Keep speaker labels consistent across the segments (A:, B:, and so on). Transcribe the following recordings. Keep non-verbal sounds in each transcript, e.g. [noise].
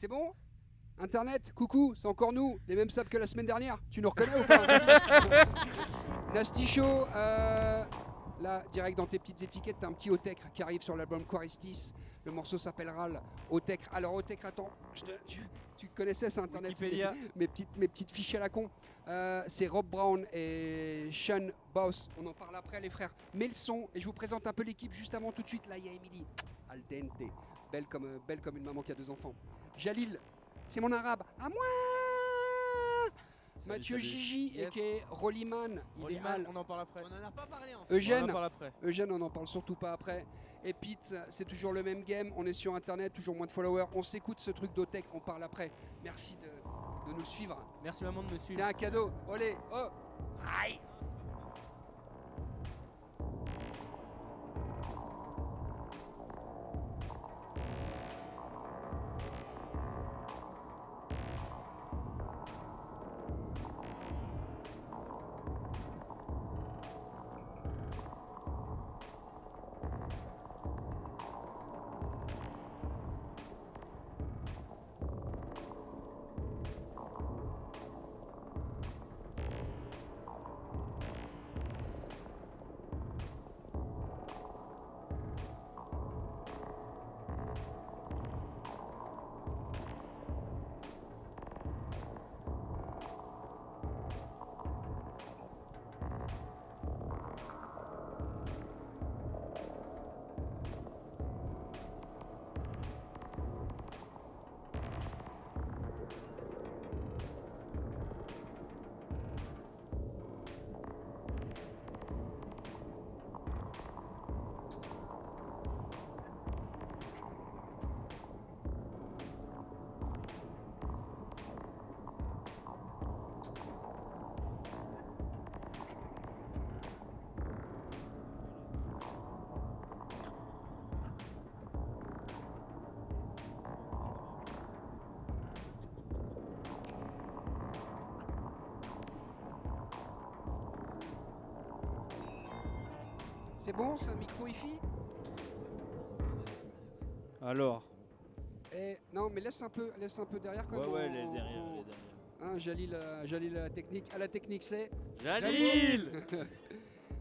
A: C'est bon Internet, coucou, c'est encore nous, les mêmes sables que la semaine dernière. Tu nous reconnais ou pas [laughs] Nasty Show, euh, là, direct dans tes petites étiquettes, t'as un petit Otec qui arrive sur l'album Quaristis. Le morceau s'appellera Otec. Alors Otec, attends, je te- tu, tu connaissais ça Internet
B: Wikipédia.
A: mes, mes petites, mes petites fiches à la con. Euh, c'est Rob Brown et Sean Boss. On en parle après, les frères. Mais le son, et je vous présente un peu l'équipe juste avant tout de suite. Là, il y a Emily. Al dente. Belle comme, euh, belle comme une maman qui a deux enfants. Jalil, c'est mon arabe. À moi Mathieu
B: salut.
A: Gigi,
B: Yes.
A: et qui est Rollyman. Il est
B: on en parle après.
C: On en a pas parlé en fait.
A: Eugène,
B: On en parle après.
A: Eugène, on n'en parle surtout pas après. Et Pete, c'est toujours le même game. On est sur internet, toujours moins de followers. On s'écoute ce truc d'Otech, on parle après. Merci de, de nous suivre.
B: Merci maman de me suivre.
A: C'est un cadeau. Olé, oh Aïe C'est bon, c'est un micro Wi-Fi
B: Alors.
A: Eh, Non, mais laisse un peu, laisse un peu derrière quand
D: Ouais,
A: même.
D: ouais, elle est derrière,
A: en-
D: elle est derrière.
A: Hein, Jalil, euh, Jalil à la technique. À la technique, c'est
D: Jalil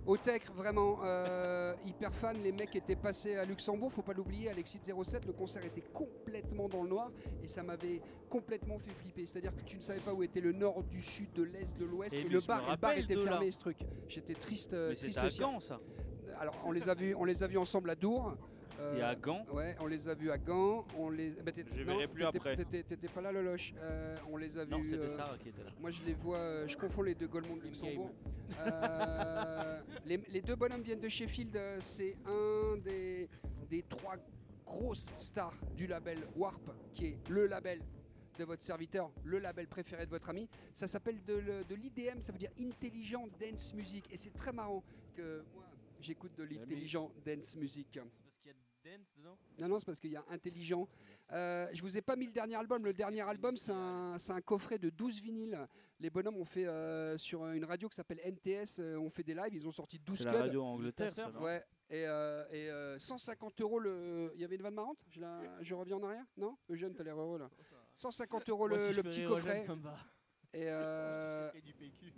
A: Otech, [laughs] vraiment euh, hyper fan. Les mecs étaient passés à Luxembourg, faut pas l'oublier, Alexis 07. Le concert était complètement dans le noir et ça m'avait complètement fait flipper. C'est-à-dire que tu ne savais pas où était le nord, du sud, de l'est, de l'ouest.
D: Eh,
A: Et, le bar, le bar était
D: là.
A: fermé, ce truc. J'étais triste. euh,
D: Mais
A: triste
D: à ça.
A: Alors, on les a vus, on les a vus ensemble à Dour. Euh,
D: Et à Gand
A: Ouais, on les a vus à Gand. On les. bah,
D: Je verrai plus après.
A: T'étais pas là, Loloche. Euh, on les a vus.
D: Non, c'était
A: euh,
D: Sarah qui était là.
A: Moi, je les vois. je confonds les deux Golemont de Luxembourg. Les, les deux bonhommes viennent de Sheffield. C'est un des, des trois grosses stars du label Warp, qui est le label de votre serviteur, le label préféré de votre ami. Ça s'appelle de, le- de l'IDM, ça veut dire Intelligent Dance Music. Et c'est très marrant que moi, j'écoute de l'intelligent dance music.
B: C'est parce qu'il y a dance dedans?
A: Non, non, c'est parce qu'il y a intelligent. Euh, je vous ai pas mis le dernier album. Le dernier album, c'est un, c'est un coffret de 12 vinyles. Les bonhommes ont fait euh, sur une radio qui s'appelle NTS, euh, ont fait des lives. Ils ont sorti 12
D: C'est la
A: codes.
D: radio en Angleterre, ça, non?
A: Ouais. Et, euh, et, euh, 150 euros le. Il y avait une vanne marrante? Je, la- je reviens en arrière? Non? Eugène, t'as l'air heureux là. 150 euros le,
B: Moi, si je
A: le
B: fais
A: petit
B: Eugène,
A: coffret.
B: ça me va.
A: Et euh,
C: du PQ.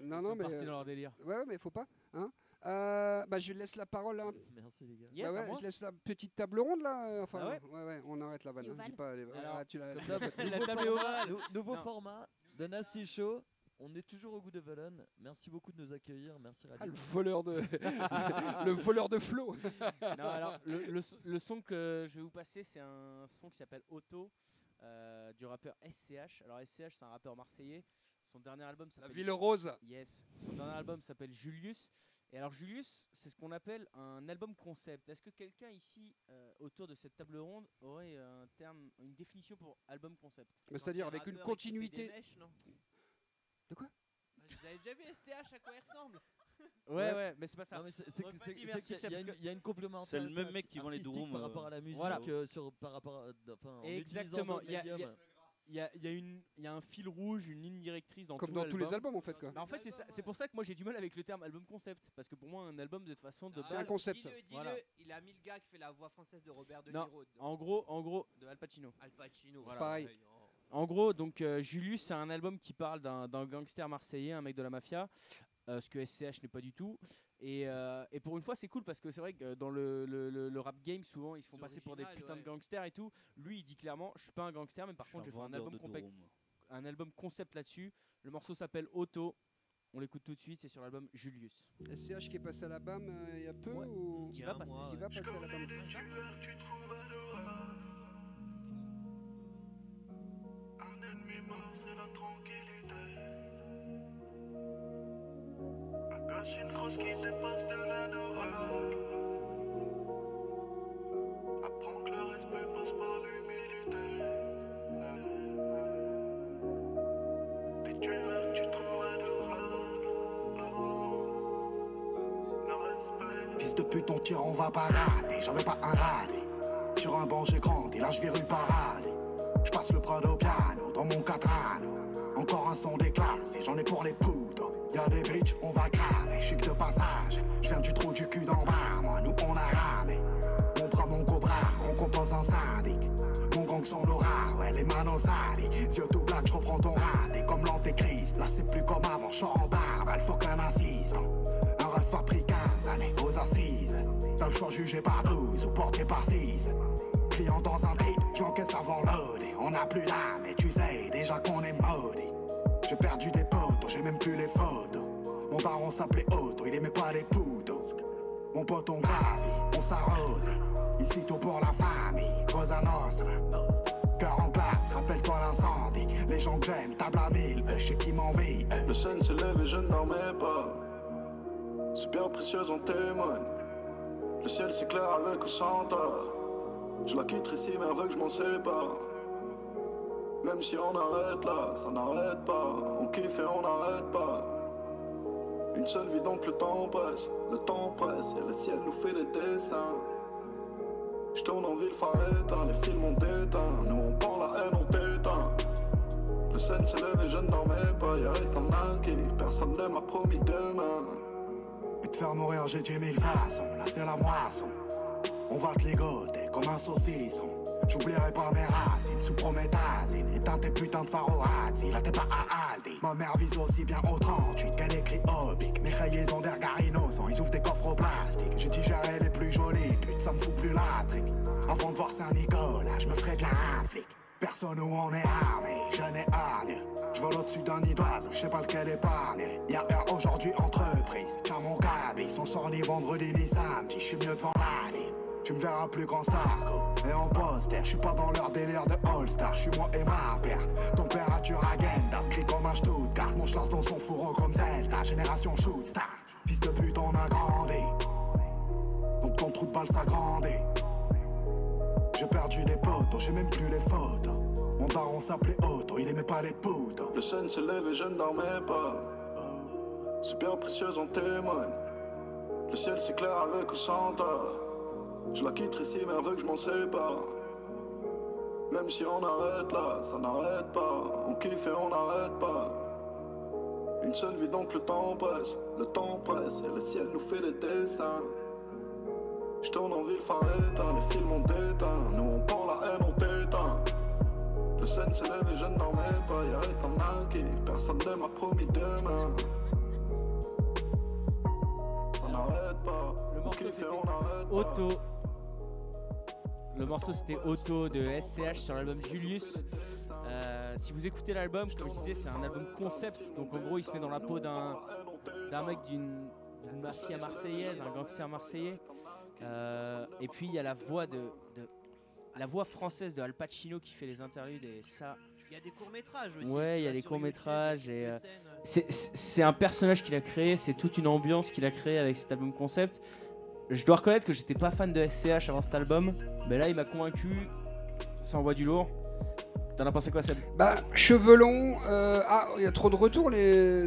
A: Non,
B: Ils
A: non,
B: sont
A: mais.
B: partis
A: euh,
B: dans leur délire.
A: Ouais, ouais, mais faut pas. Hein Euh, bah, je laisse la parole. hein.
C: Merci les gars.
B: Yes,
A: Bah ouais, je laisse la petite table ronde là. euh, Enfin,
B: Ah ouais
A: ouais, ouais, on arrête la vanne. Hein, dis pas, les-
B: Alors,
A: ah, tu fait.
B: La
C: nouveau
B: table ovale.
C: nou- nouveau
B: Non.
C: format de Nasty Show. On est toujours au goût de Velen. Merci beaucoup de nous accueillir. Merci
A: Ah,
C: Rally.
A: le voleur de, [laughs] le voleur de flow. [laughs]
B: Non, alors, le, le son- le son que je vais vous passer, c'est un son qui s'appelle Auto, euh, du rappeur SCH. Alors, SCH, c'est un rappeur marseillais. Son dernier album
A: La
B: s'appelle.
A: ville rose.
B: Yes. Son dernier album s'appelle Julius. Et alors, Julius, c'est ce qu'on appelle un album concept. Est-ce que quelqu'un ici, euh, autour de cette table ronde, aurait un terme, une définition pour album concept?
A: Mais C'est-à-dire avec une continuité. De quoi?
C: Vous avez déjà vu STH à quoi il ressemble?
B: Ouais,
A: Ouais.
B: ouais, mais c'est pas ça.
C: Il y, a une- complémentarité.
D: C'est le même mec qui vend les drums,
C: par
D: euh,
C: rapport à la musique,
B: Voilà.
C: euh, sur, par rapport à, enfin, en utilisant
B: Exactement, il y a- y y un fil rouge, une ligne directrice dans
A: Comme
B: tout
A: dans tous les albums en fait quoi.
B: Bah, en fait, c'est pour ça que moi j'ai du mal avec le terme album concept. Parce que pour moi, un album de toute façon, de
A: C'est un concept.
E: Dis-le, dis-le,
B: Voilà.
E: il a mis le gars qui fait la voix française de Robert De. Niro. de
B: En gros, en gros, de Al Pacino.
E: Al Pacino.
B: Voilà.
A: Pareil.
B: En gros, donc euh, Julius, c'est un album qui parle d'un d'un gangster marseillais, un mec de la mafia, euh, ce que SCH n'est pas du tout. Et, euh, et pour une fois, c'est cool parce que c'est vrai que dans le, le- le- le rap game, souvent ils se font passer pour des putains de gangsters et tout. Lui, il dit clairement, je suis pas un gangster, mais par contre, je vais faire un album, un album concept là-dessus. Le morceau s'appelle Auto. On l'écoute tout de suite, c'est sur l'album Julius.
A: SCH qui est passé à la BAM euh, il y a peu
B: Ouais.
A: ou
B: Qui va passer,
E: mois,
A: qui
E: ouais.
A: va passer à la BAM
F: Un ennemi mort, c'est la tranquillité. Une qui dépasse de la neurologue. Apprends que le respect passe par l'humilité. Des tueurs que tu trouves adorables. Oh. Le respect.
G: Fils de pute, on tire, on va pas rater. J'en veux pas un radé. Sur un banc, j'ai grandi, là je vais rue parade. Je passe le prod au piano, dans mon catrano. Encore un son déclassé, j'en ai pour les poudres. Y'a des bitches, on va cramer. Chic de passage, je viens du trou du cul d'en bas. Moi, nous on a. On prend mon cobra, on compose un syndic. Mon gang sans l'aura, ouais, les manos salies. Yeux tout black, je reprends ton raté comme l'antéchrist. Là, c'est plus comme avant, je en barbe, il faut qu'un assistant. Un ref a pris 15 années aux assises. T'as le choix jugé par 12 ou porté par 6. Client dans un trip, j'encaisse avant loadé. On n'a plus l'âme, mais tu sais déjà qu'on est maudit. J'ai perdu des potes, j'ai même plus les photos. Mon daron s'appelait Otto, il aimait pas les poudres. Mon pote, on gravit, on s'arrose. Ici tout pour la famille, Cosa Nostra. Cœur en glace, rappelle-toi l'incendie. Les gens que j'aime, table à mille, je sais qui m'envie.
F: Le sun s'est levé, je ne dormais pas. C'est bien précieux, en témoigne. Le ciel s'éclaire avec ou sans. Je la quitterai si mais que je m'en sépare. Même si on arrête là, ça n'arrête pas. On kiffe et on n'arrête pas. Une seule vie donc le temps presse. Le temps presse et le ciel nous fait des dessins. Je tourne en ville, phare éteint, les films ont déteint. Nous on prend la haine, on t'éteint. Le sun s'est levé, je ne dormais pas, y'a rien marqué, personne ne m'a promis demain.
G: Et te faire mourir, j'ai dix mille façons. Là, c'est la moisson. On va te ligoter comme un saucisson. J'oublierai pas mes racines sous prométhazine. Éteins tes putains de pharorazzi. Là, t'es pas à Aldi. Ma mère vise aussi bien au 38 qu'elle écrit Obic. Mes rayés ont des regards innocents. Ils ouvrent des coffres au plastique. J'ai digéré les plus jolies putes, ça me fout plus la trique. Avant de voir Saint-Nicolas, je me ferais bien un flic. Personne où on est armé, je n'ai. Je vole au-dessus d'un nid d'oiseau, je sais pas lequel épargner. Y'a heure aujourd'hui entreprise, tiens mon cabis. On sort ni vendredi ni samedi, je suis mieux devant la. Tu me verras plus grand star Et en poster, je suis pas dans leur délire de All-Star, je suis moi et ma paire. Température agenda, gris comme un Stuttgart. Mon chlasse dans son fourreau comme Zelda, génération shoot star. Fils de pute, on a grandi. Donc ton trou de balle s'agrandit. J'ai perdu des potes, j'ai même plus les photos. Mon daron s'appelait Otto, il aimait pas les poudres.
F: Le sun s'est levé, je ne dormais pas. C'est bien précieux, en témoigne. Le ciel s'éclaire avec ou sans. Je la quitterai si mais que je m'en sépare. Même si on arrête là, ça n'arrête pas. On kiffe et on n'arrête pas. Une seule vie donc le temps presse. Le temps presse et le ciel nous fait des dessins. Je tourne en ville, éteint, les films ont déteint. Nous on prend la haine, on t'éteint. Le sun s'est levé, je ne dormais pas, y'a rien marqué, personne ne m'a promis demain. Ça n'arrête pas,
B: Le
F: on
B: morceau,
F: kiffe et
B: c'était
F: on n'arrête pas.
B: Auto. Le morceau c'était Auto de SCH sur l'album Julius. Euh, si vous écoutez l'album, comme je disais, c'est un album concept. Donc en gros, il se met dans la peau d'un d'un mec d'une d'une mafia marseillaise, un gangster marseillais. Euh, et puis il y a la voix de, de- la voix française de Al Pacino qui fait les interludes et ça,
E: Il y a des courts-métrages aussi.
B: Ouais, il y a des et, euh,
E: scènes, euh,
B: c'est- c'est c'est un personnage qu'il a créé, c'est toute une ambiance qu'il a créé avec cet album concept. Je dois reconnaître que j'étais pas fan de SCH avant cet album, mais là il m'a convaincu, ça envoie du lourd. T'en as pensé quoi, Seb?
A: Bah, cheveux longs. euh, Ah, il y a trop de retours, les...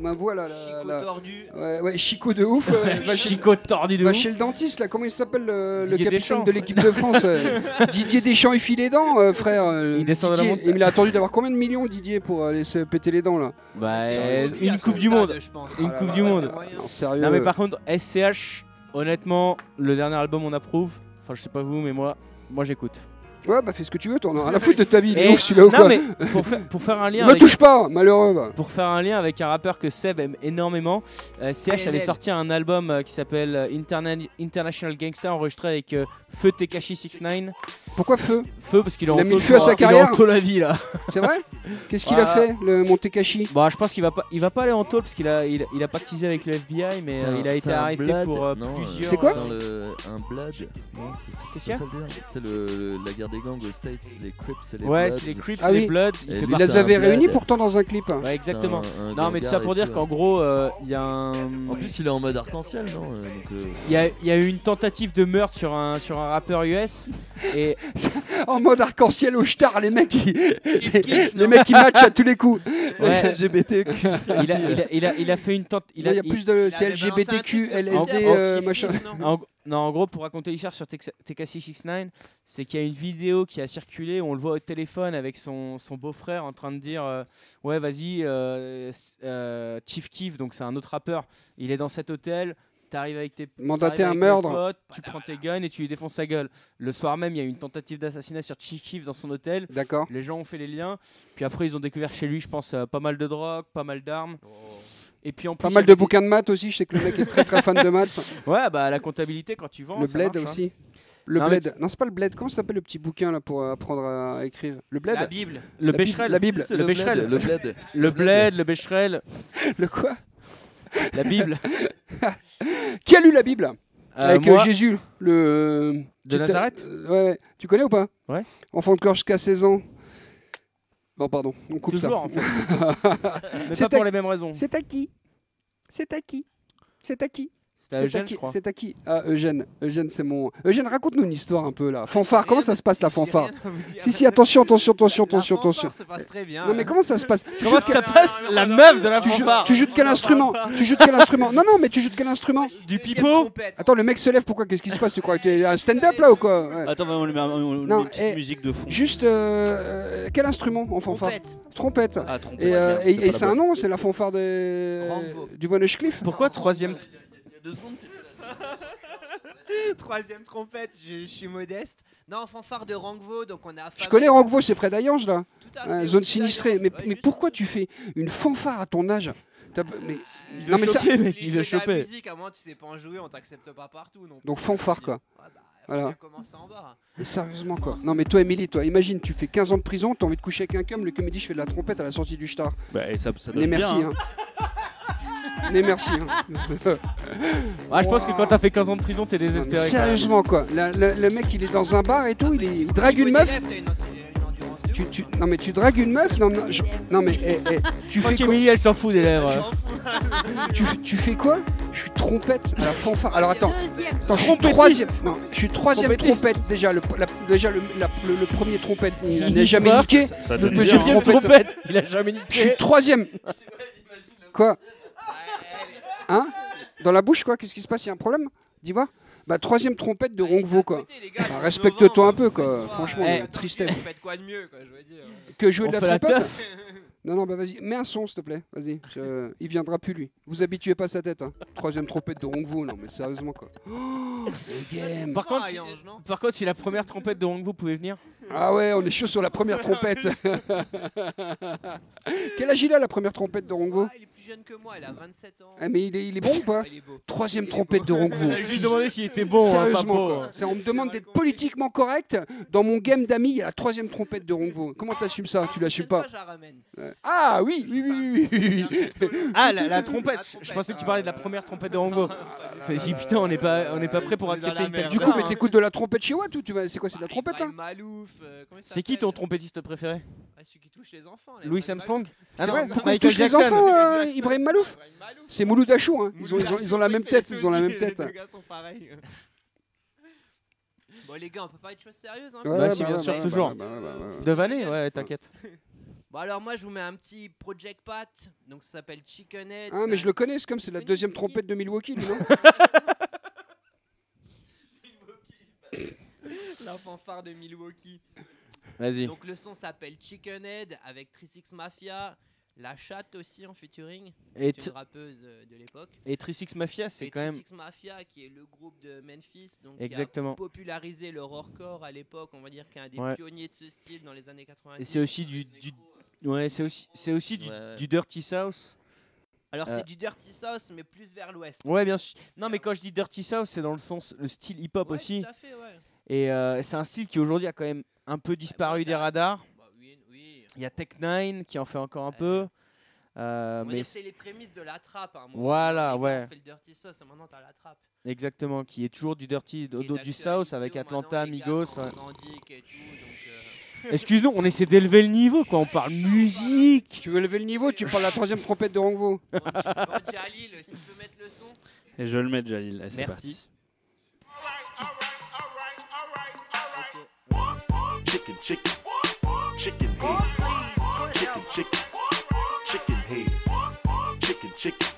A: ma voix là. là,
E: Chico
A: là.
E: tordu.
A: Ouais, ouais, Chico de ouf. [laughs] euh, va chez-
B: Chico tordu de
A: Va
B: ouf.
A: chez le dentiste là, comment il s'appelle le, le capitaine
B: Deschamps.
A: de l'équipe de France euh, [laughs] Didier Deschamps, il file les dents, euh, frère. euh,
B: Il descend de la montagne.
A: Il a attendu d'avoir combien de millions, Didier, pour aller se péter les dents là?
B: Bah, euh, une coupe du monde.
E: je pense.
B: Une
A: Ah
B: coupe
A: là
B: du monde.
A: Non, sérieux.
B: Non mais par contre, SCH, honnêtement, le dernier album on approuve. Enfin, je sais pas vous, mais moi, moi j'écoute.
A: Ouais, bah fais ce que tu veux, t'en as rien à foutre de ta vie. [laughs]
B: Et-
A: ouf
B: non
A: quoi
B: mais pour faire, pour faire un [laughs] lien
A: Me
B: avec,
A: touche pas, malheureux.
B: pour faire un lien avec un rappeur que Seb aime énormément, euh, CH avait
E: PNL.
B: sorti un album euh, qui s'appelle euh, Interna- International Gangster enregistré avec euh, Feu Tekashi 69.
A: Pourquoi feu
B: Feu parce qu'il est
A: Il
B: en
A: a mis le feu à sa
B: il est en
A: carrière
B: tôle à vie là.
A: C'est vrai [laughs] Qu'est-ce qu'il a
B: Bah.
A: fait, le Montekashi
B: Bon, je pense qu'il va pas, il va pas aller en tôle parce qu'il a, il, il a pactisé avec le FBI, mais euh,
C: un-
B: il a été arrêté pour euh,
C: non,
B: plusieurs.
A: C'est quoi
C: Dans le, un c'est
B: qu'il y a
C: ça le la guerre des gangs aux States, les Crips et les
B: Ouais,
C: Bloods.
B: c'est les Crips,
A: Ah
B: les
A: oui.
B: Bloods.
C: Et
B: Il
A: Il les avait réunis pourtant dans un clip.
B: Ouais, exactement.
C: C'est un- un
B: Non, mais tout ça pour
C: et
B: dire qu'en
C: ouais.
B: gros, euh, il y a un.
C: En plus, il est en mode arc-en-ciel, non Euh, donc, euh,
B: Il y a, il y a eu une tentative de meurtre sur un, sur un rappeur US et [laughs]
A: En mode arc-en-ciel au star, les mecs qui, les mecs qui matchent à tous les coups. [laughs]
B: ouais,
C: LGBT.
B: il, a, il, a, il, a, il a fait une tente. Il a,
A: Il y a
B: il-
A: plus de c'est LGBTQ, LSD, euh, machin.
E: non
B: en, non, en gros, pour raconter l'histoire sur Tex- Tekashi 69, c'est qu'il y a une vidéo qui a circulé où on le voit au téléphone avec son, son beau-frère en train de dire euh, Ouais, vas-y, euh, euh, Chief Keef, donc c'est un autre rappeur, il est dans cet hôtel. T'arrives avec tes
A: Mandater un
B: avec
A: meurtre.
B: potes, tu prends tes guns et tu lui défonces sa gueule. Le soir même, il y a eu une tentative d'assassinat sur Chief Keef dans son hôtel.
A: D'accord.
B: Les gens ont fait les liens. Puis après, ils ont découvert chez lui, je pense, euh, pas mal de drogue, pas mal d'armes. Et puis en plus,
A: Pas mal de
B: des-
A: bouquins de maths aussi. Je sais que le mec est très très fan de maths. [laughs]
B: Ouais, bah la comptabilité, quand tu vends,
A: Le
B: ça
A: bled
B: marche, hein.
A: aussi. Le
B: Non,
A: bled. Non, c'est pas le bled. Comment ça s'appelle le petit bouquin là pour apprendre à écrire? Le bled
E: La Bible.
B: Le Becherel,
A: la Bible.
B: Le
C: le
B: Becherel,
C: bled. Le bled.
B: le bled, le Becherel, [laughs]
A: Le quoi?
B: La Bible.
A: Qui a lu la Bible
B: Euh,
A: Avec euh,
B: moi,
A: Jésus, le.
B: de Nazareth
A: euh, ouais, ouais. Tu connais ou pas
B: Ouais.
A: Enfant de corps jusqu'à 16 ans. Bon, pardon, on coupe
B: Toujours
A: ça.
B: en fait. [laughs] Mais
A: C'est
B: pas pour les mêmes raisons.
A: C'est à qui? C'est à qui? C'est à qui?
B: C'était à
A: C'est à
B: Eugène,
A: qui
B: je crois.
A: C'est à qui? Ah, Eugène. Eugène, c'est mon. Eugène, raconte-nous une histoire un peu là. Fanfare, comment ça se passe la fanfare. Si, si, attention, attention, attention,
E: La
A: attention,
E: fanfare
A: attention.
E: se passe très bien.
A: Non, mais comment ça se passe? Tu
B: Comment
A: joues de
B: ça
A: quel-
B: passe la meuf de la
A: tu joues,
B: fanfare
A: tu joues de quel instrument? Tu joues de quel instrument? Non, non, mais tu joues de quel instrument?
B: Du pipeau.
A: Attends, le mec se lève, pourquoi Qu'est-ce qui se passe? Tu crois que t'es un stand-up là ou quoi? Ouais.
D: Attends, on lui met, un- on lui met
A: Non,
D: une petite
A: eh,
D: musique de fond.
A: Juste, euh, euh, quel instrument en fanfare?
E: Trompette.
A: Trompette.
D: Ah, trompette,
A: Et, euh,
D: c'est
A: et- c'est un nom, c'est la fanfare des...
E: Rambo.
A: du Von Cliff?
B: Pourquoi troisième
C: deux secondes, t'étais là. [laughs]
E: Troisième trompette, je, je suis modeste. Non, fanfare de Rangvo, donc on a.
A: Je connais Roquevaux, c'est près d'Ayange là.
E: Tout à
A: Euh,
E: fait,
A: zone
E: aussi
A: sinistrée. Mais,
E: Ouais,
A: mais pourquoi tu fais une fanfare à ton âge T'as- mais,
B: Il
A: Non,
B: a
A: mais ça-
B: chopé, mec, il a
E: de la
B: chopé.
E: musique, à moins tu sais pas en jouer, on t'accepte pas partout. Donc,
A: Donc fanfare quoi.
E: Bah,
A: Voilà.
E: bien commencer en bas.
A: Mais sérieusement quoi. Non mais toi Émilie, toi, imagine, tu fais 15 ans de prison, t'as envie de coucher avec un cum, le cum il dit je fais de la trompette à la sortie du star.
D: Bah, et ça, ça
A: Mais
D: donne
A: merci.
D: bien.
A: Hein. [laughs] Mais merci. hein. [laughs]
B: Ah, je pense que quand t'as fait 15 ans de prison, t'es désespéré.
A: sérieusement quoi. La- la- le mec il est dans un bar et tout, il, est- il drague une meuf. Tu, tu- non mais tu dragues une meuf Non, non, je- non mais eh, eh, tu fais quoi
B: elle s'en fout des lèvres.
A: tu, fais- tu fais quoi? Je suis trompette à la fanfare. Alors attends, je suis troisième. Non, je suis troisième trompette déjà. Le, la- déjà le, la- le- le premier trompette, il
B: Il
A: n'a jamais niqué.
D: Ça
A: Le deuxième trompette.
B: trompette, il a jamais
A: Je suis
B: niqué.
A: troisième. [laughs] Quoi? Hein Dans la bouche quoi Qu'est-ce qui se passe Il y a un problème Dis voir. Bah troisième trompette de Ronquevaux quoi.
E: Écoutez, les gars,
A: Bah, respecte-toi un peu, quoi.
E: faites-toi,
A: Franchement,
B: eh,
A: tristesse.
E: Quoi de mieux, quoi, je veux dire.
A: Que jouer
B: On
A: de la trompette. Non, non, bah vas-y, mets un son s'il te plaît, vas-y. Je- Il viendra plus lui. Vous habituez pas sa tête, hein. Troisième trompette de Ronquevaux, non mais sérieusement quoi. Oh, le game.
B: Par contre, si- par contre, si la première trompette de Rangvo pouvait venir,
A: Ah ouais, on est chaud sur la première trompette. [laughs] Quel âge il a la première trompette de Ronquevaux
E: Ah, Il est plus jeune que moi, il a 27 ans.
A: ah, Mais il est, il est bon ou pas
E: Ah, il est beau.
A: Troisième
E: Il est
A: trompette
E: beau.
A: de Ronquevaux.
B: je lui demandais s'il était bon, hein, pas
A: Sérieusement. C'est- on me demande d'être politiquement correct. Dans mon game d'amis, il y a la troisième trompette de Ronquevaux. Comment t'assumes ça? Tu l'assumes pas? Ah oui, oui, oui, oui, oui, oui.
B: Ah, la, la trompette. Je pensais que tu parlais de la première trompette de me suis dit, putain, on n'est pas, on n'est pas prêt pour accepter une telle.
A: Du coup, mais
B: hein.
A: t'écoutes de la trompette chez Watt ou tu vas C'est quoi C'est de la trompette
E: Ibrahim
A: là
E: Malouf, euh, il
B: C'est qui ton
E: s'appelle
B: trompetiste préféré
E: Ah, Celui qui touche les enfants.
B: Louis Armstrong
A: C'est
B: non,
A: vrai Pourquoi
B: Michael
A: touchent les enfants, euh. Ibrahim Malouf. C'est Mouloud Achou, hein. Ils ont, ils ont, ils ont la même tête, ils ont la même tête.
E: Les deux gars sont pareils. [laughs] Bon, les gars, on peut pas être chose sérieuse. Hein
B: Bah si, bien sûr, toujours. De Vanet, ouais, t'inquiète. [laughs]
E: Bon, alors moi, je vous mets un petit Project Pat. Donc, ça s'appelle Chicken Head.
A: Ah, mais je le connais, c'est comme c'est la deuxième trompette de Milwaukee, lui, [laughs] non [laughs]
E: La fanfare de Milwaukee.
B: Vas-y.
E: Donc, le son s'appelle Chicken Head avec Trisix Mafia. La chatte aussi en featuring.
B: Et,
E: une rappeuse euh, de l'époque.
B: et Trisix Mafia, c'est quand même.
E: Trisix Mafia, qui est le groupe de Memphis, donc
B: Exactement.
E: qui a popularisé le horrorcore à l'époque, on va dire qu'un des
B: Ouais.
E: pionniers de ce style dans les années 90.
B: Et c'est aussi du, du- ouais, c'est aussi, c'est aussi du,
E: Ouais, ouais.
B: du dirty south.
E: Alors
B: Euh.
E: c'est du dirty sauce, mais plus vers l'ouest.
B: Ouais, bien sûr. Non, mais quand je dis dirty south, c'est dans le sens le style hip hop
E: Ouais,
B: aussi.
E: Tout à fait, ouais.
B: Et euh, c'est un style qui aujourd'hui a quand même un peu disparu des radars. Il y a Tech 9 qui en fait encore un peu. Euh, mais
E: c'est les prémices de la trappe. à un moment
B: Voilà, ouais.
E: fait le dirty sauce, et maintenant t'as la trappe.
B: exactement, qui est toujours du dirty,
E: est
B: du south avec Atlanta,
E: maintenant, les gars
B: Migos.
E: sont
B: ouais.
E: revendiquent et tout, donc, euh, [laughs]
B: Excuse-nous, on essaie d'élever le niveau, quoi. On parle musique.
A: Tu veux lever le niveau Tu parles la troisième trompette de Rangvo.
E: Bon, Jalil, si tu peux mettre le son?
D: Et je le mets, Jalil.
E: Merci.
D: parti.
F: Chicken, chicken, chicken heads. Chicken, chicken, chicken heads. Chicken,
E: chicken,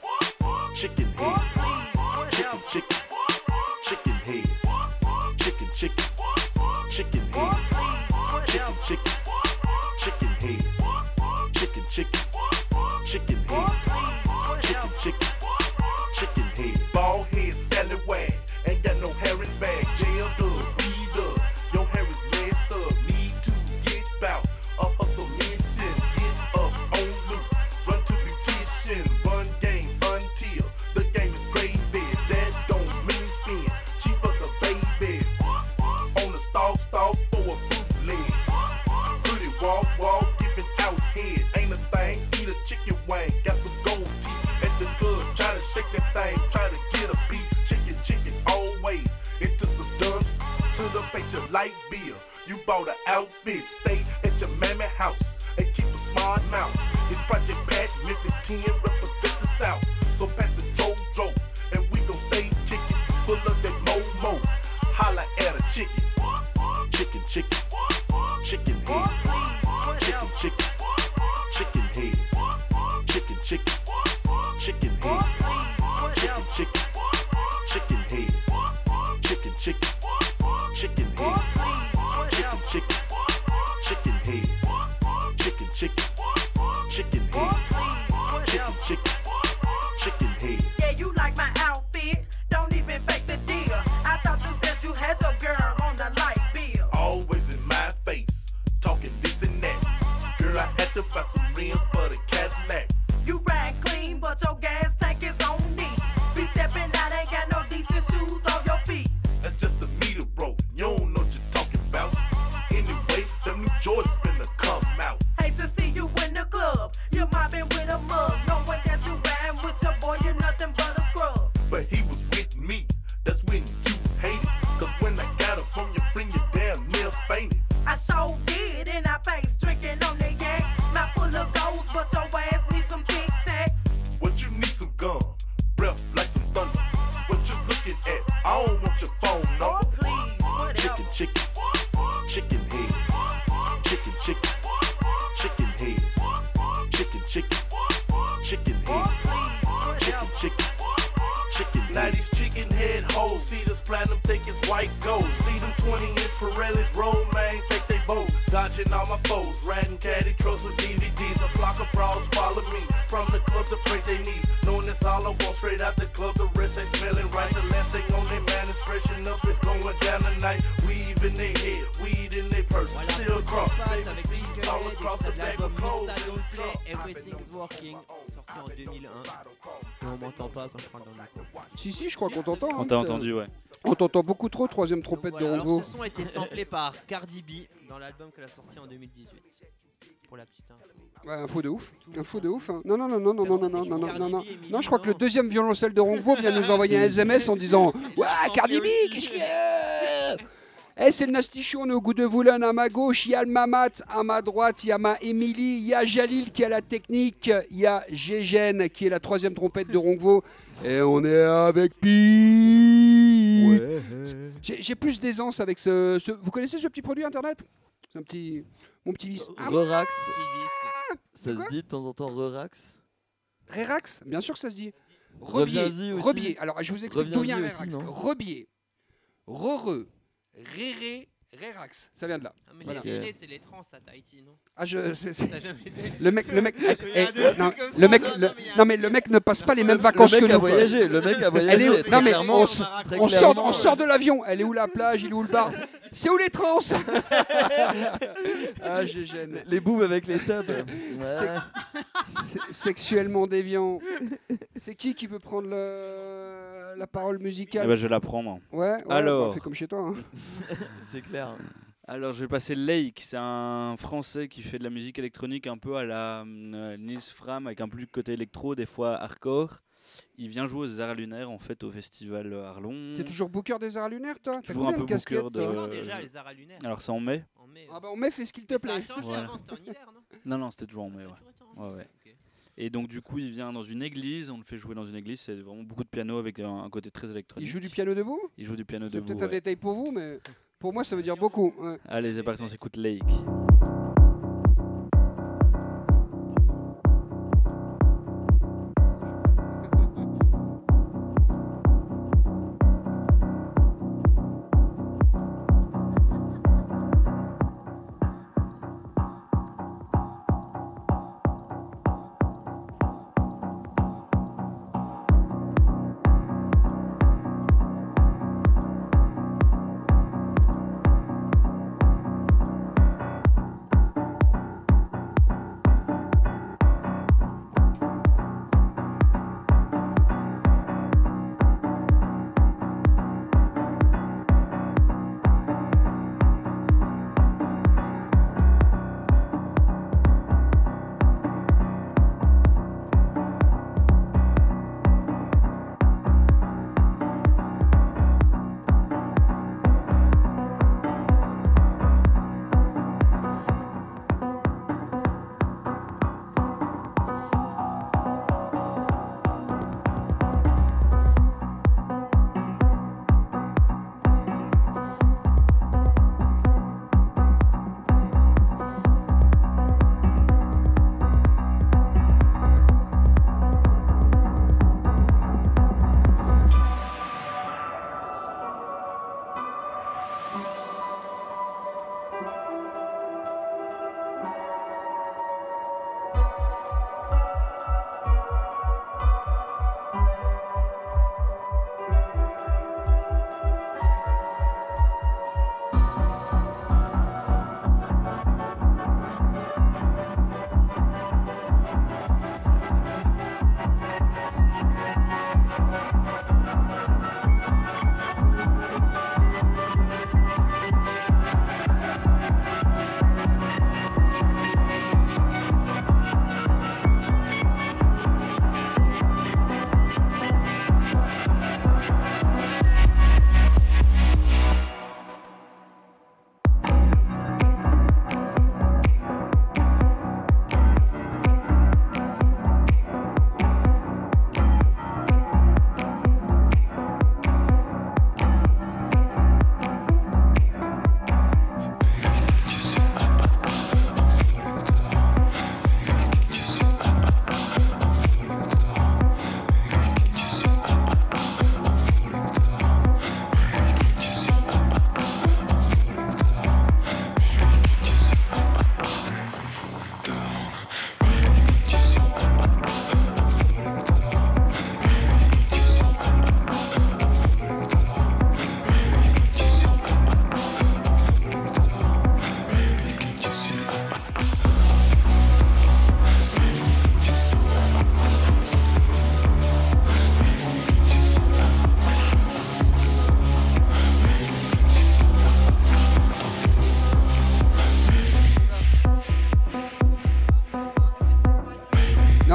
D: t'a entendu, ouais.
A: On t'entend beaucoup trop, troisième trompette
E: Donc
A: de
E: voilà,
A: Rangvo.
E: alors ce son a été samplé par Cardi B dans l'album qu'elle a sorti en 2018. Pour la petite info.
A: Ouais, info de ouf. Info de ouf. hein. Non, non, non, non, non, non, non, non, non, non, non, non. Je crois que le
E: non.
A: deuxième violoncelle de Rongvo vient nous envoyer un SMS en disant [laughs] Ouais, Cardi B, qu'est-ce qu'il y a? Eh, c'est le Nasty Show, on est au goût de Voulogne. À ma gauche, il y a le Mamat. À ma droite, il y a ma Émilie. Il y a Jalil qui a la technique. Il y a Gégène qui est la troisième trompette de Rongvo. Et on est avec Pi. plus, j'ai plus d'aisance avec ce, ce- Vous connaissez ce petit produit internet? C'est un petit, mon petit vice. Ah,
C: Relax. Ça
A: Quoi?
C: se dit de temps en temps relax.
A: Rérax, bien sûr que ça se dit. Rebier, rebier. Alors je vous explique d'où vient
C: non?
A: Rebier, re-re, réré, Rérax. Ça vient de là.
E: Ah, mais
A: Voilà.
E: les c'est les trans à Tahiti, non
A: Ah je, c'est- c'est-
E: T'as jamais été [laughs]
A: le mec, le mec, [laughs]
E: a
A: eh,
E: trucs
A: non, le mec,
E: non,
A: le-
E: non, mais a
A: le mec ne passe pas les mêmes
C: Le
A: vacances
C: mec
A: que
C: a
A: nous. quoi.
C: voyagé, le mec a
A: Elle est
C: voyagé.
A: où
C: très
A: Non mais on, s- on sort, on sort de l'avion. Elle est où la plage? Il est où le bar? C'est où les trans? [laughs] Ah je gêne.
C: Les boubs avec les tubs.
A: Sexuellement déviant. C'est qui qui veut prendre le- la parole
D: Eh
A: musicale
D: ben, je vais la prendre.
A: Ouais, ouais
D: Alors.
A: bah, fais comme chez toi. hein. [laughs]
C: C'est clair.
D: Alors, je vais passer Lake. C'est un Français qui fait de la musique électronique un peu à la euh, Nils Fram, avec un plus côté électro, des fois hardcore. Il vient jouer aux Arts Lunaires, en fait, au festival Arlon.
A: T'es toujours booker des arts lunaires, toi? T'as
D: Toujours un peu booker
E: C'est
D: de-
E: quand
D: Euh,
E: déjà les arts lunaires
D: Alors, c'est en mai
E: En mai.
A: Ah bah on met, fais ce qu'il te
E: Mais ça
A: plaît.
E: a changé
D: Voilà.
E: avant, c'était en hiver, non?
D: Non, non, c'était toujours en mai. Ouais.
E: toujours été en
D: Ouais,
E: mai.
D: ouais. Et donc, du coup, il vient dans une église. On le fait jouer dans une église. C'est vraiment beaucoup de piano avec un, un côté très
A: Il
D: électronique.
A: joue du piano debout
D: Il joue du piano
A: C'est
D: debout.
A: peut-être un détail pour vous, mais pour moi ça veut dire beaucoup. ouais.
D: Allez, c'est parti, on s'écoute Lake.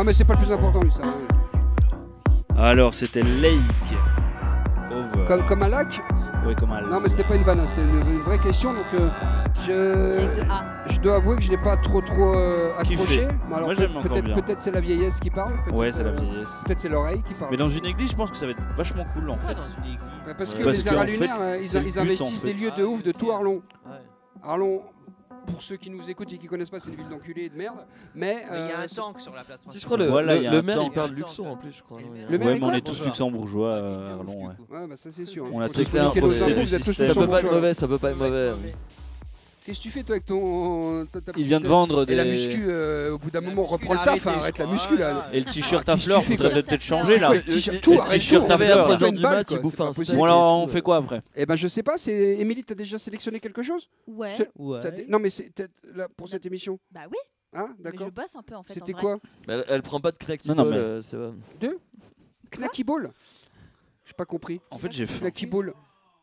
A: Non mais c'est pas le plus important lui ça.
D: Alors, c'était Lake. Over.
A: Comme, comme un lac
D: Oui, comme Al.
A: Non, mais c'était pas une vanne, hein, c'était une, une vraie question. Donc, euh, je, je dois avouer que je l'ai pas trop trop euh, accroché. Bon, alors
D: Moi,
A: peut-
D: j'aime encore
A: peut-être c'est la vieillesse qui parle. peut-être,
D: Ouais, c'est la
A: euh,
D: vieillesse.
A: Peut-être c'est l'oreille qui parle.
D: Mais dans une église, je pense que ça va être vachement cool en
E: Ouais,
D: fait.
E: dans une église.
A: Ouais, parce que
D: Parce
A: les Arts lunaires, euh, ils, ils
D: but, en
A: investissent
D: fait.
A: des lieux
E: Ah
A: de ouf de tout
E: ok.
A: Arlon.
C: Ouais.
A: Arlon, pour ceux qui nous écoutent et qui connaissent pas, c'est une ville d'enculés et de merde. Mais,
E: il y a un tank sur la place
C: Si je crois le,
D: Voilà,
C: le,
D: il y a
C: le
D: un
C: maire il parle luxon en plus je crois.
A: Le maire
D: Ouais, mais on est tous luxembourgeois à Arlon, ouais.
A: Ouais, bah ça c'est sûr.
D: On a tous
C: faut-
A: impôts.
C: Ça peut pas être mauvais, ça peut pas être mauvais.
A: Qu'est-ce que tu fais toi avec ton. ta- ta
D: Il vient de vendre
A: Et la
D: des.
A: muscu, euh, au bout d'un moment, reprend le taf,
E: arrêté,
A: hein, arrête la muscu là.
E: Ah,
D: Et le t-shirt
A: Ah,
D: à fleurs, faudrait peut-être changer là.
A: le t-shirt Tout,
C: à
A: va
C: fleurs,
A: faire
C: à 3 heures
A: une
C: du mat, il bouffe
A: c'est
C: un.
D: Bon alors, on fait quoi après
A: Eh ben je sais pas, c'est Émilie, t'as déjà sélectionné quelque chose
H: Ouais.
A: Non mais là, pour cette émission.
H: Bah oui,
A: Hein,
H: mais
A: d'accord.
H: je bosse un peu en fait.
A: C'était quoi
C: Mais Elle, elle prend pas de knacky
D: Non, non,
C: ball,
D: mais-
C: euh, c'est vrai.
A: Knacky Ball J'ai pas compris.
D: En fait, j'ai fait.
A: Knacky Ball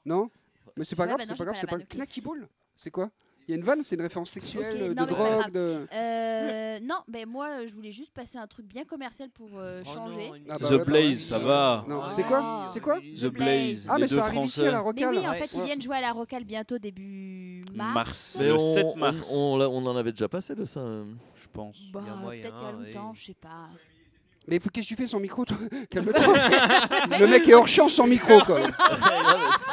A: Non Mais c'est pas
H: Ouais,
A: grave,
H: bah
A: c'est pas grave, c'est pas. Knacky Ball C'est quoi Il y a une vanne, c'est une référence sexuelle,
H: Ok,
A: euh,
H: non,
A: de
H: mais
A: drogue, de.
H: Euh, non, mais moi euh, je voulais juste passer un truc bien commercial pour euh,
E: Oh
H: changer.
E: non, une-
A: Ah bah
D: The
A: ouais,
D: Blaze, ça va.
A: Non, c'est quoi? C'est quoi?
D: The Blaze.
A: Ah mais ça arrive ici à la
H: Mais
A: Rocale.
H: oui, en
E: Ouais.
H: fait, ils viennent jouer à la Rocale bientôt début mars.
D: Mars.
C: Mais
D: Le
C: on,
D: 7
C: on,
D: mars,
C: on, l'a- on en avait déjà passé de ça. euh.
D: je pense.
H: Bah, peut-être il y a longtemps, je sais pas.
A: Mais qu'est-ce que tu fais sans micro toi [laughs] Calme-toi. Le mec est hors champ sans micro quoi.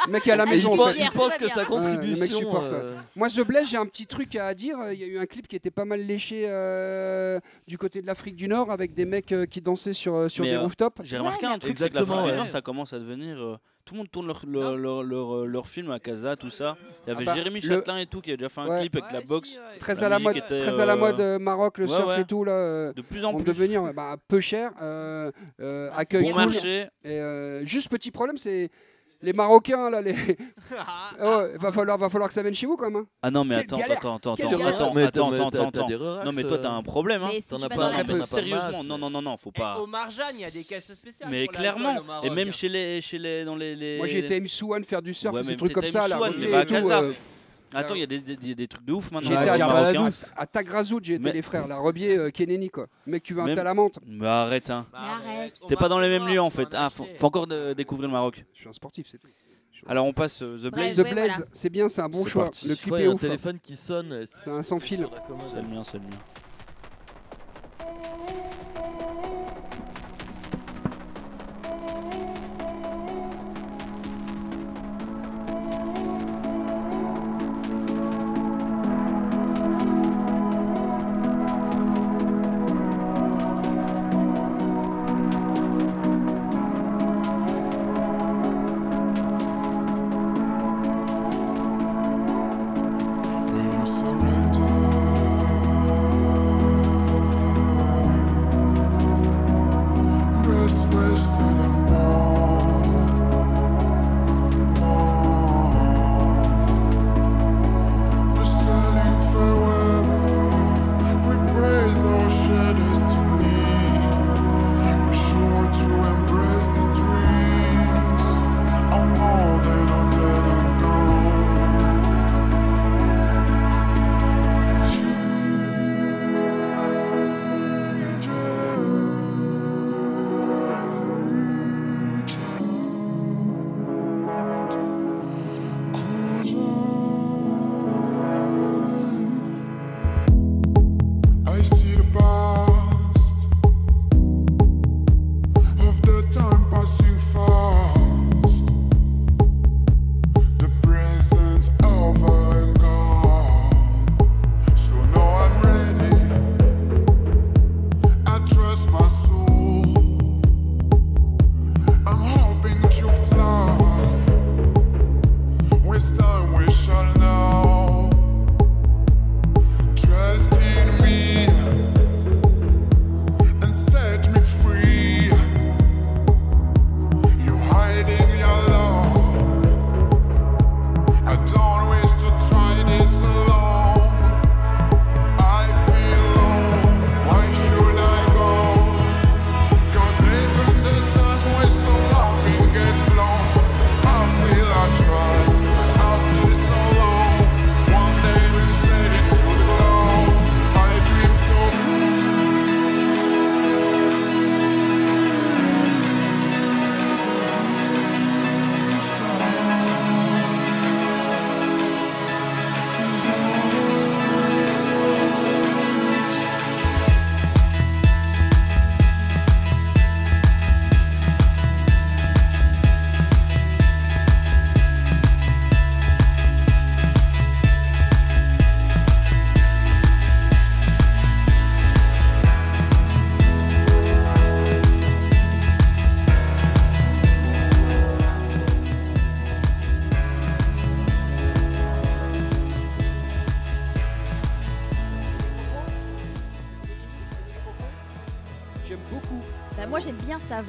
A: Le mec est à la maison
C: il,
A: en fait.
C: Il pense que sa
A: Ouais, le mec
C: contribution.
A: supporte.
C: euh,
A: Moi The Blaze, j'ai un petit truc à dire. Il y a eu un clip qui était pas mal léché euh, du côté de l'Afrique du Nord avec des mecs euh, qui dansaient sur, sur
D: Mais,
A: des
D: euh,
A: rooftops.
D: J'ai remarqué un truc, c'est que la
C: Exactement, ouais.
D: ça commence à devenir. Euh, tout le monde tourne leur, leur, leur, leur, euh, leur film à Casa, tout ça. Il y avait
A: bah,
D: Jérémy
A: le-
D: Châtelain et tout qui avait déjà fait un
A: Ouais.
D: clip avec la boxe.
E: si, ouais.
A: Très
D: La
A: à la
D: musique
A: mode,
D: était,
A: très à la
D: euh,
A: mode euh, Maroc, le
D: ouais,
A: surf
D: ouais.
A: et tout là. euh,
D: De plus en
A: en
D: plus.
A: devenir euh, bah, peu cher, euh, euh,
H: Ah,
A: accueil
D: Bon
A: cool.
D: marché.
A: Et euh, juste petit problème, c'est les Marocains là, les. [laughs] [laughs] Oh, va falloir, va falloir que ça vienne chez vous quand même. hein.
D: Ah non, mais
A: Quelle
D: attends,
A: galère,
D: attends, attends,
A: quelle
D: attends,
A: galère.
D: attends,
C: mais
D: attends, attends,
C: t'as- t'as
D: attends.
C: des relax,
D: Non, mais toi, t'as
C: euh,
D: un problème, hein.
H: Mais si
C: T'en
H: tu
C: as
H: vas
C: pas-
H: dans la
D: mais
C: pas
D: sérieusement,
C: masse,
D: non,
C: mais-
D: non, non, non, faut
E: Eh,
D: pas.
E: Au Marjane, il y a des caisses spéciales.
D: Mais
E: pour l'alcool
D: clairement,
E: au Maroc,
D: et même
E: hein.
D: chez les, chez les, dans les, les-
A: Moi j'ai été à Msouane faire du surf,
D: Ouais,
A: et ces trucs comme ça,
D: à
A: la
D: Msouane,
A: reliée
D: mais va à. Casa. Attends, il y a des, des, des- trucs de ouf maintenant. Les
A: à.
D: Marocains.
A: À Tagrazout, j'ai été les frères, la Rebier, euh, Keneni quoi. Mec, tu veux un
D: Même-
A: talamante
D: Mais arrête, hein.
E: Bah,
H: Mais arrête.
D: T'es pas dans les mêmes lieux en
E: vas
D: fait. Ah, faut, encore de- découvrir le Maroc.
A: Je suis un sportif, c'est tout.
D: Alors on passe euh, The. Blaze.
A: The
H: ouais,
A: Blaze,
H: voilà.
A: c'est bien, c'est un bon choix.
D: parti.
A: Le clip
C: crois
A: est
C: y a un
A: ouf. hein.
C: téléphone qui sonne.
A: C'est un sans fil.
D: C'est le mien, c'est le mien.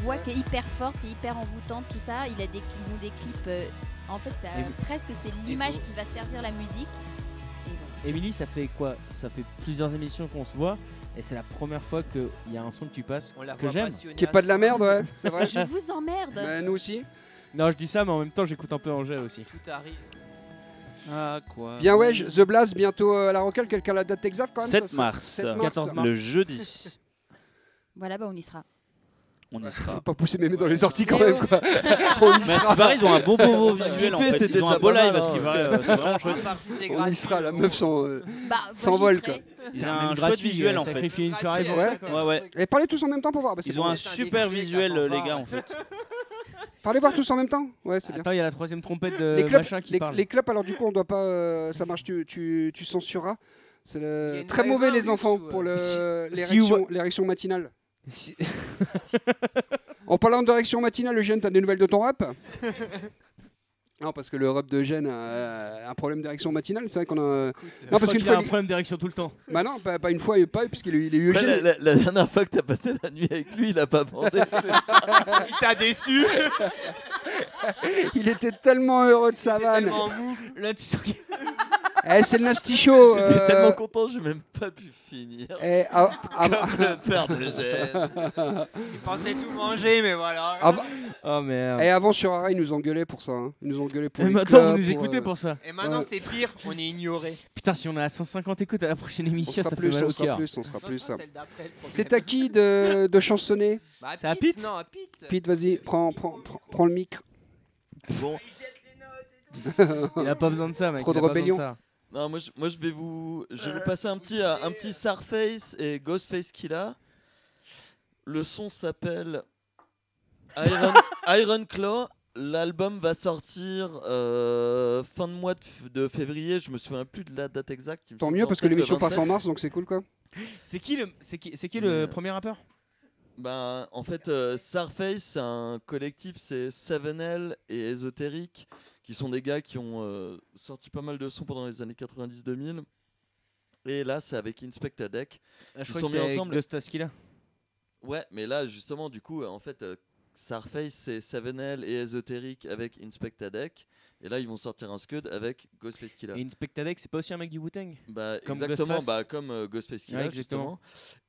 H: Voix qui est hyper forte et hyper envoûtante, tout ça. Il a des, ils ont des clips. euh, en fait, ça,
B: Et-
H: presque c'est l'image qui va servir la musique.
B: Émilie, ça fait quoi? Ça fait plusieurs émissions qu'on se voit et c'est la première fois qu'il y a un son que tu passes
E: On
B: que j'aime.
A: Qui est pas de la merde, ouais. C'est vrai.
H: Je vous emmerde.
A: Bah, nous aussi.
B: Non, je dis ça, mais en même temps, j'écoute un peu Angèle aussi.
E: Tout arrive.
D: Ah, quoi
A: Bien ouais, The Blast bientôt euh, à la Rocale. Quelqu'un a la date exacte quand même
D: 7
A: ça, ça
D: mars.
A: 7 mars.
B: 14 mars.
D: Le jeudi.
H: Voilà, bah on y sera.
D: On y
A: Faut
D: sera.
A: pas pousser mes mains dans les orties quand même quoi. On y sera.
D: paraît, ils ont un bon beau visuel en
C: fait,
D: Ils ont un beau live
C: mal,
D: à ce qui
C: hein.
D: paraît. euh, C'est vraiment chouette.
A: On y sera, la meuf euh,
H: Bah,
A: S'envole, quoi.
D: Ils ont un chouette
B: gratuit,
D: visuel
B: euh,
D: en fait.
B: sacrifier une soirée pour
A: Ouais.
B: ça.
D: Ouais, ouais.
A: Et parlez tous en même temps pour voir. bah,
D: Ils ont un super visuel, les gars, en fait.
A: Parlez voir tous en même temps. Ouais, c'est bien.
B: Attends, il y a la troisième trompette de
A: Les clubs,
B: machin qui
A: les,
B: parle.
A: les clubs, alors du coup, on doit pas. euh, ça marche, tu, tu, tu censureras. C'est
E: Il y
A: le...
E: a une
A: très mauvais les enfants
E: ou, euh,
A: pour le
B: Si-
A: l'érection
B: si vous-
A: l'érection matinale.
B: Si-
A: En parlant d'érection matinale, Eugène, t'as des nouvelles de ton rep [laughs] Non, parce que le rep de Eugène a un problème d'érection matinale. C'est vrai qu'on a. Non, parce
B: qu'il a
A: fois.
B: un problème d'érection tout le temps.
A: Bah non, pas, pas une fois et pas puisqu'il est, il est eu
C: Ouais,
A: Eugène.
C: la, la- la dernière fois que t'as passé la nuit avec lui, il a pas bandé. [laughs]
E: Il t'a déçu.
A: Il était tellement heureux de sa vanne.
E: tellement mou.
B: Là, tu sens qu'il-
A: Eh, c'est le nasty [laughs] show.
C: J'étais
A: euh,
C: tellement content, j'ai même pas pu finir.
A: eh, ah, ah, [laughs]
C: Comme le père de Gênes. [laughs]
E: Il pensait tout manger, mais voilà.
A: ah,
B: Oh merde.
A: Et avant sur Ara, ils nous engueulaient pour ça. hein. Ils nous engueulaient pour
B: Et
A: les
B: maintenant,
A: clubs,
B: vous nous
A: pour,
B: écoutez
A: euh,
B: pour ça.
E: Et maintenant,
A: Ouais.
E: c'est pire, on est ignoré.
B: Putain, si on est à 150 écoutes à la prochaine
A: On
B: émission, ça fait
A: plus,
B: mal
A: on
B: au
A: sera
B: cœur.
A: plus, on sera plus. hein.
E: problème.
A: C'est à qui de, de chansonner
E: Bah,
B: C'est à Pete
E: Non, à Pete.
A: Pete, vas-y, prends, prends, prends, prends le micro.
C: Bon,
B: Il a pas besoin de ça, mec.
A: Trop
B: il
A: de
B: a pas besoin
A: rébellion.
C: Non, moi, je, moi je vais vous, je vais vous passer un petit, euh, un petit Sarface et Ghostface Killa. Le son s'appelle Iron, [laughs] Iron Claw. L'album va sortir euh, fin de mois de, février. Je me souviens plus de la date exacte. il me
A: Tant mieux parce que l'émission passe en
C: 27.
A: mars donc c'est cool quoi.
B: C'est qui le, c'est qui, c'est qui le
C: Mais-
B: premier rappeur?
C: Ben, en fait, euh, Sarface, c'est un collectif, c'est 7L et Ésotérique, qui sont des gars qui ont euh, sorti pas mal de sons pendant les années 90-2000. Et là, c'est avec Inspecta Deck.
B: Ah, Je
C: Ils
B: crois
C: sont
B: que
C: mis ensemble.
B: Ghost Askila.
C: Ouais, mais là, justement, du coup, euh, en fait, euh, Sarface, c'est 7L et Ésotérique avec Inspecta Deck. Et là, ils vont sortir un Scud avec Ghostface Killa.
B: Et Inspectadec, c'est pas aussi un mec du Wu-Tang
C: Bah, exactement, bah, comme euh, Ghostface Killa,
B: Ouais,
C: justement.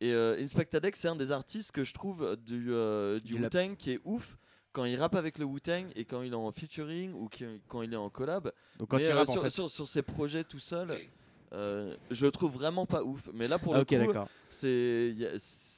C: Et euh, Inspecta Deck, c'est un des artistes que je trouve du, euh, du
B: Du
C: Wu-Tang qui est ouf quand il rappe avec le Wu-Tang et quand il est en featuring ou quand il est en collab.
B: Donc quand
C: Mais,
B: il
C: euh,
B: en
C: sur,
B: fait.
C: sur, sur ses projets tout seul, euh, je le trouve vraiment pas ouf. Mais là, pour
B: Ah,
C: le
B: ok,
C: coup, c'est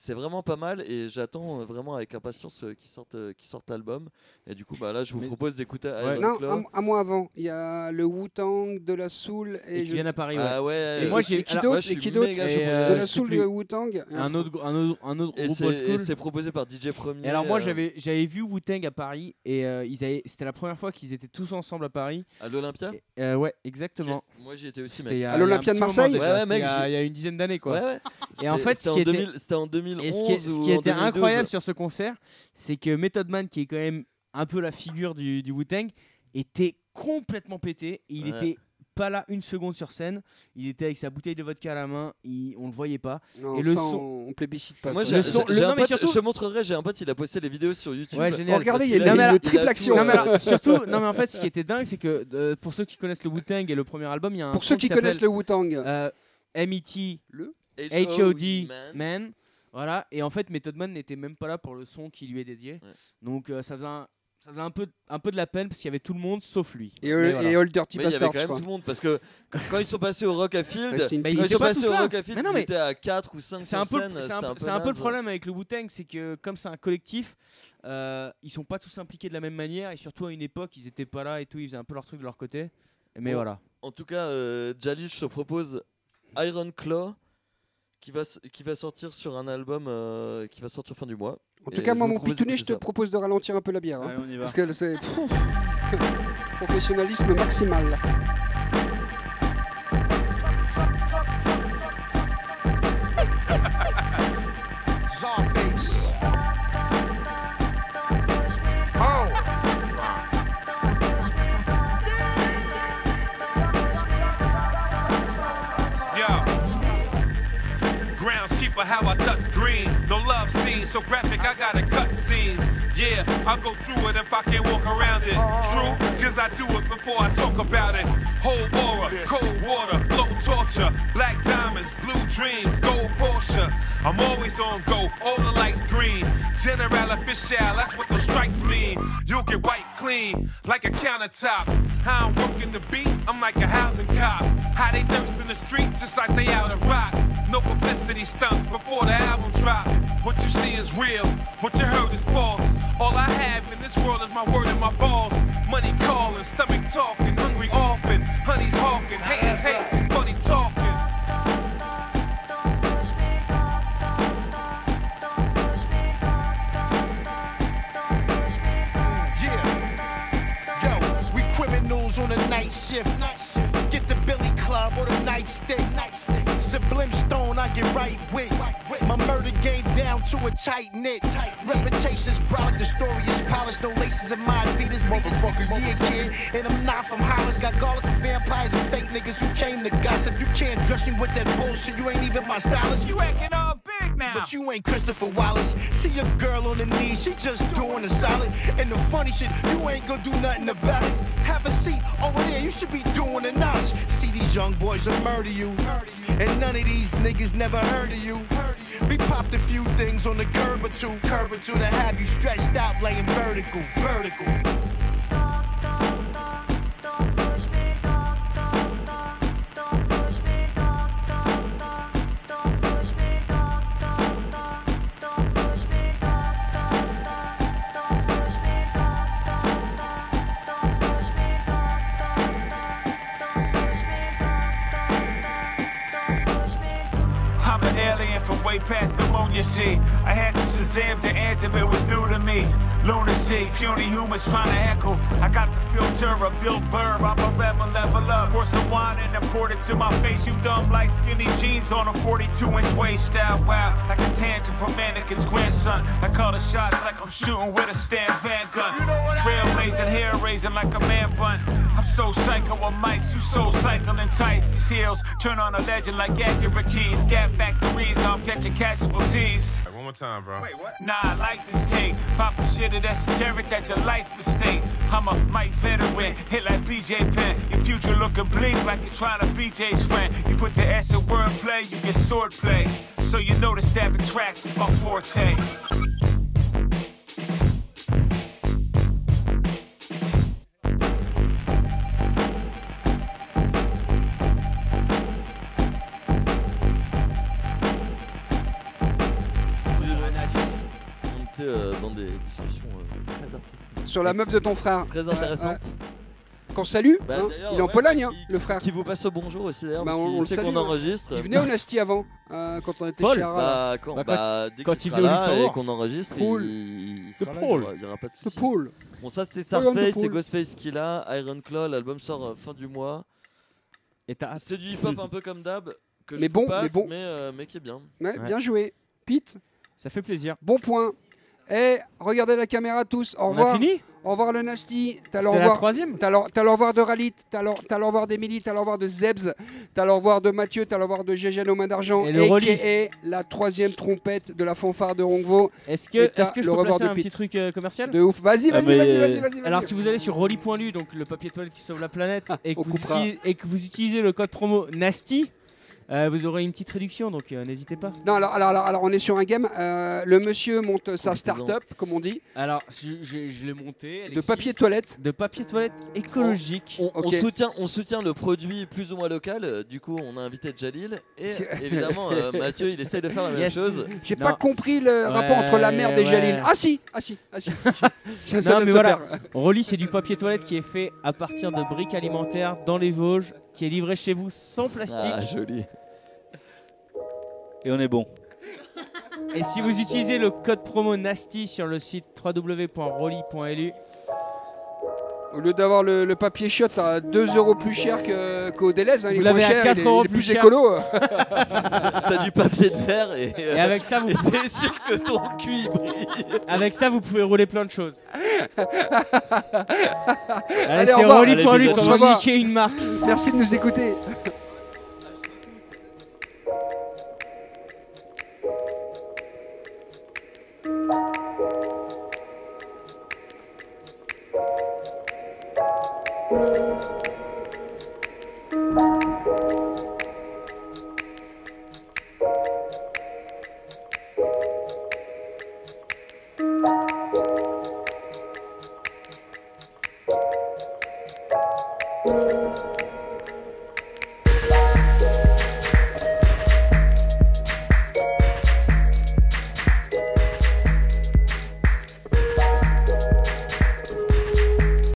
C: c'est vraiment pas mal et j'attends euh, vraiment avec impatience euh, qu'ils sortent, euh, qu'ils sortent l'album. Et du coup, bah, là, je vous
B: Mais-
C: propose d'écouter
B: Ouais.
A: Non, un, un mois avant, il y a le Wu-Tang, de la Soul et,
B: Et qui
A: je-
B: viennent à Paris, ouais.
C: Ah ouais,
A: et,
B: Et moi, j'ai-
A: qui d'autre Et qui d'autre De la Soul,
B: plus.
A: le Wu-Tang et
B: Un autre, un autre, un autre
C: Et
B: groupe
C: c'est
B: old
C: et
B: school.
C: c'est proposé par DJ Premier.
B: Et alors moi
C: euh,
B: j'avais j'avais vu Wu-Tang à Paris et euh, ils avaient c'était la première fois qu'ils étaient tous ensemble à Paris.
C: à l'Olympia.
B: Euh, ouais, exactement.
C: Moi, j'y étais aussi,
A: À l'Olympia de Marseille
C: Ouais, mec,
B: il y a- une dizaine d'années quoi.
C: Ouais, ouais.
B: Et en fait,
C: c'était en
B: qui était-
C: 2000 c'était en 2011
B: Et ce qui, est, ce
C: ou
B: qui
C: en
B: était
C: 2012.
B: incroyable sur ce concert, c'est que Method Man, qui est quand même un peu la figure du, du Wu-Tang, était complètement pété. Et il
C: Ouais.
B: était pas là une seconde sur scène. Il était avec sa bouteille de vodka à la main. Il, on le voyait pas.
A: Non,
B: Et le
A: ça,
B: son-
A: on, on plébiscite pas.
C: Moi,
B: Le son- le- non,
C: pote,
B: surtout-
C: je te montrerai, j'ai un pote, il a posté les vidéos sur YouTube.
B: Ouais, génial.
A: Oh, regardez, il y a
C: Parce
A: une, triple action.
B: Non mais alors surtout, [laughs] non mais en fait, ce qui était dingue, c'est que euh, pour ceux qui connaissent le Wu-Tang et le premier album, il y a un
A: Pour ceux qui connaissent le Wu-Tang,
B: euh, M.E.T.
A: le
B: H.O.D.
C: man.
B: Man. Voilà. Et en fait, Method Man n'était même pas là pour le son qui lui est dédié.
C: Ouais.
B: Donc euh, ça faisait un, ça faisait un peu, un peu de la peine parce qu'il y avait tout le monde sauf lui.
A: et,
B: Mais
A: et
B: voilà.
A: All Dirty
C: Mais il y avait quand même tout le monde parce que quand ils sont passés au Rock à Field,
B: Bah, ils
C: quand ils
B: étaient
C: sont
B: pas
C: passés
B: tous
C: au
B: là.
C: Rock à Field,
B: Mais non,
C: ils étaient à 4 ou 5
B: C'est un, peu,
C: scène,
B: un, peu- un peu le problème avec le Wu-Tang, c'est que comme c'est un collectif, euh, ils sont pas tous impliqués de la même manière et surtout à une époque, ils étaient pas là et tout, ils faisaient un peu leur truc de leur côté. Mais
C: Bon.
B: voilà.
C: En tout cas, euh, Jali, je te propose Iron Claw qui va, s- qui va sortir sur un album euh, qui va sortir fin du mois.
A: En tout cas, moi, mon pitounet, je te propose de ralentir un peu la bière. hein.
D: Allez, on y va.
A: Parce que c'est [laughs] professionnalisme maximal.
I: Scene, so graphic, I gotta cut scenes. Yeah, I'll go through it if I can't walk around it. Uh-huh. True, cause I do it before I talk about it. Whole aura, cold water, low torture, black diamonds, blue dreams, gold Porsche. I'm always on go, all the lights green. General official, that's what those strikes mean. You'll get wiped clean, like a countertop. How I'm working the beat, I'm like a housing cop. How they thirst in the streets, just like they out of rock. No publicity stunts before the album drop. What you see is real, what you heard is false. All I have in this world is my word and my balls. Money calling, stomach talking, hungry often. Honey's hawking, haters hate, money talking.
J: On a night shift. Get the Billy Club or the nightstick. Sublime stone, I get right with. My murder game down to a tight knit. Reputation's product, the story is polished. No laces in my Adidas, motherfuckers. Yeah, kid. And I'm not from Hollis. Got garlic for vampires and fake niggas who came to gossip. You can't dress me with that bullshit. You ain't even my stylist. You acting all But you ain't Christopher Wallace. See a girl on the knees, she just doing a solid. And the funny shit, you ain't gonna do nothing about it. Have a seat over there, you should be doing a notch. See these young boys will murder you. And none of these niggas never heard of you. We popped a few things on the curb or two, curb or two to have you stretched out, laying vertical, vertical.
K: Way past the moon, you see. I had to Shazam the anthem, it was new to me. Lunacy, puny humans trying to echo. I got the filter of Bill Burr, I'm a rebel, level up. Pour some wine and pour it to my face. You dumb like skinny jeans on a 42 inch waist style. Wow, like a tangent from mannequin's grandson. I call the shots like I'm shooting with a Stan Van gun. Trailblazing, hair raising like a man bun. I'm so psycho with mics, you so cycling tights. Heels turn on a legend like accurate keys. Gap factories, I'm catching casualties.
I: One more time, bro. Wait, what?
K: Nah, I like this take. Papa shit it esoteric, that's a life mistake. I'm a Mike veteran, hit like BJ Penn. Your future looking bleak like you're trying to be Jay's friend. You put the S in wordplay, you get swordplay. So you know the stabbing tracks my forte.
A: Sur la meuf de ton frère.
C: Très
A: ouais. Qu'on salue,
C: Bah,
A: hein. il est en
C: ouais,
A: Pologne,
C: bah,
A: hein, le frère.
C: Qui vous passe au bonjour aussi d'ailleurs,
A: Bah, on-
C: qu'il sait
A: salue,
C: qu'on enregistre.
A: Il venait au Nasty avant, euh, quand on était
B: Paul
A: chez Ara.
C: Bah, quand,
B: Bah, quand
C: bah,
B: il-
C: dès
B: quand
C: qu'il
B: il
C: sera
B: venait au
C: là et qu'on enregistre,
A: Paul.
C: il, il sera là,
B: Paul.
C: il y aura- il pas de
A: Le
C: souci.
A: Paul.
C: Bon, ça c'était Starface, c'est. Ghostface qui l'a, Iron Claw, l'album sort euh, fin du mois.
B: Et t'as
C: C'est du hip-hop [laughs] un peu comme d'hab, que
A: Mais
C: je
A: bon,
C: passe,
A: mais bon.
C: mais, euh, mais qui est bien.
A: Ouais,
B: Ouais.
A: Bien joué. Pete,
B: Ça fait plaisir.
A: bon point. Et regardez la caméra tous. Au
B: On
A: revoir.
B: a fini
A: Au revoir le Nasty. T'as revoir.
B: troisième
A: T'as l'au revoir de Ralit, t'as revoir d'Emily, t'as revoir de Zebs, t'as revoir de Mathieu, t'as revoir de Gégène aux mains d'argent,
B: Et le Rolly.
A: et la troisième trompette de la fanfare de Rongvo.
B: Est-ce que, est-ce que je
A: le
B: peux
A: revoir
B: placer un petit truc euh, commercial
A: De ouf. Vas-y,
D: Ah,
A: vas-y,
D: mais,
A: vas-y,
D: euh,
A: vas-y, vas-y.
B: Alors si vous allez sur rolly.lu, donc le papier toilette qui sauve la planète, et que,
A: on
B: vous
A: coupera.
B: utilisez, et que vous utilisez le code promo NASTY, euh, vous aurez une petite réduction, donc euh, n'hésitez pas.
A: Non, alors, alors, alors, alors, on est sur un game. euh, le monsieur monte sa
C: Profitez-en.
A: start-up, comme on dit,
B: Alors je, je- je l'ai monté. elle
A: de
B: existe.
A: papier toilette.
B: De papier toilette écologique.
C: On, on
A: Ok.
C: soutient, on soutient le produit plus ou moins local, euh, du coup on a invité Jalil, et
A: C'est-
C: évidemment euh, [laughs] Mathieu il essaye de faire la même
B: Yes.
C: chose.
A: J'ai
B: Non.
A: pas compris le rapport entre la merde et
B: Ouais,
A: Jalil. Ah si, ah si, ah si. [laughs] Je
B: Non,
A: savais
B: mais
A: se
B: voilà.
A: faire.
B: Rolly, c'est du papier toilette qui est fait à partir de briques alimentaires dans les Vosges, qui est livré chez vous sans plastique.
C: Ah joli.
D: Et on est bon.
B: Et si vous utilisez le code promo NASTY sur le site www.rolly.lu,
A: Au lieu d'avoir le, le papier shot à 2 euros plus cher qu'au Deleuze, hein, il
B: Vous
A: est moins
B: l'avez à
A: cher,
B: 4
A: il est-
B: euros
A: il est
B: plus
A: plus
B: cher.
A: écolo. [laughs]
C: T'as du papier de verre et,
B: et avec ça, vous,
C: t'es sûr que ton cul il brille.
B: avec ça, vous pouvez rouler plein de choses. [laughs] Allez,
A: Allez,
B: c'est
A: se
B: comment
A: revoit.
B: niquer une marque.
A: Merci de nous écouter.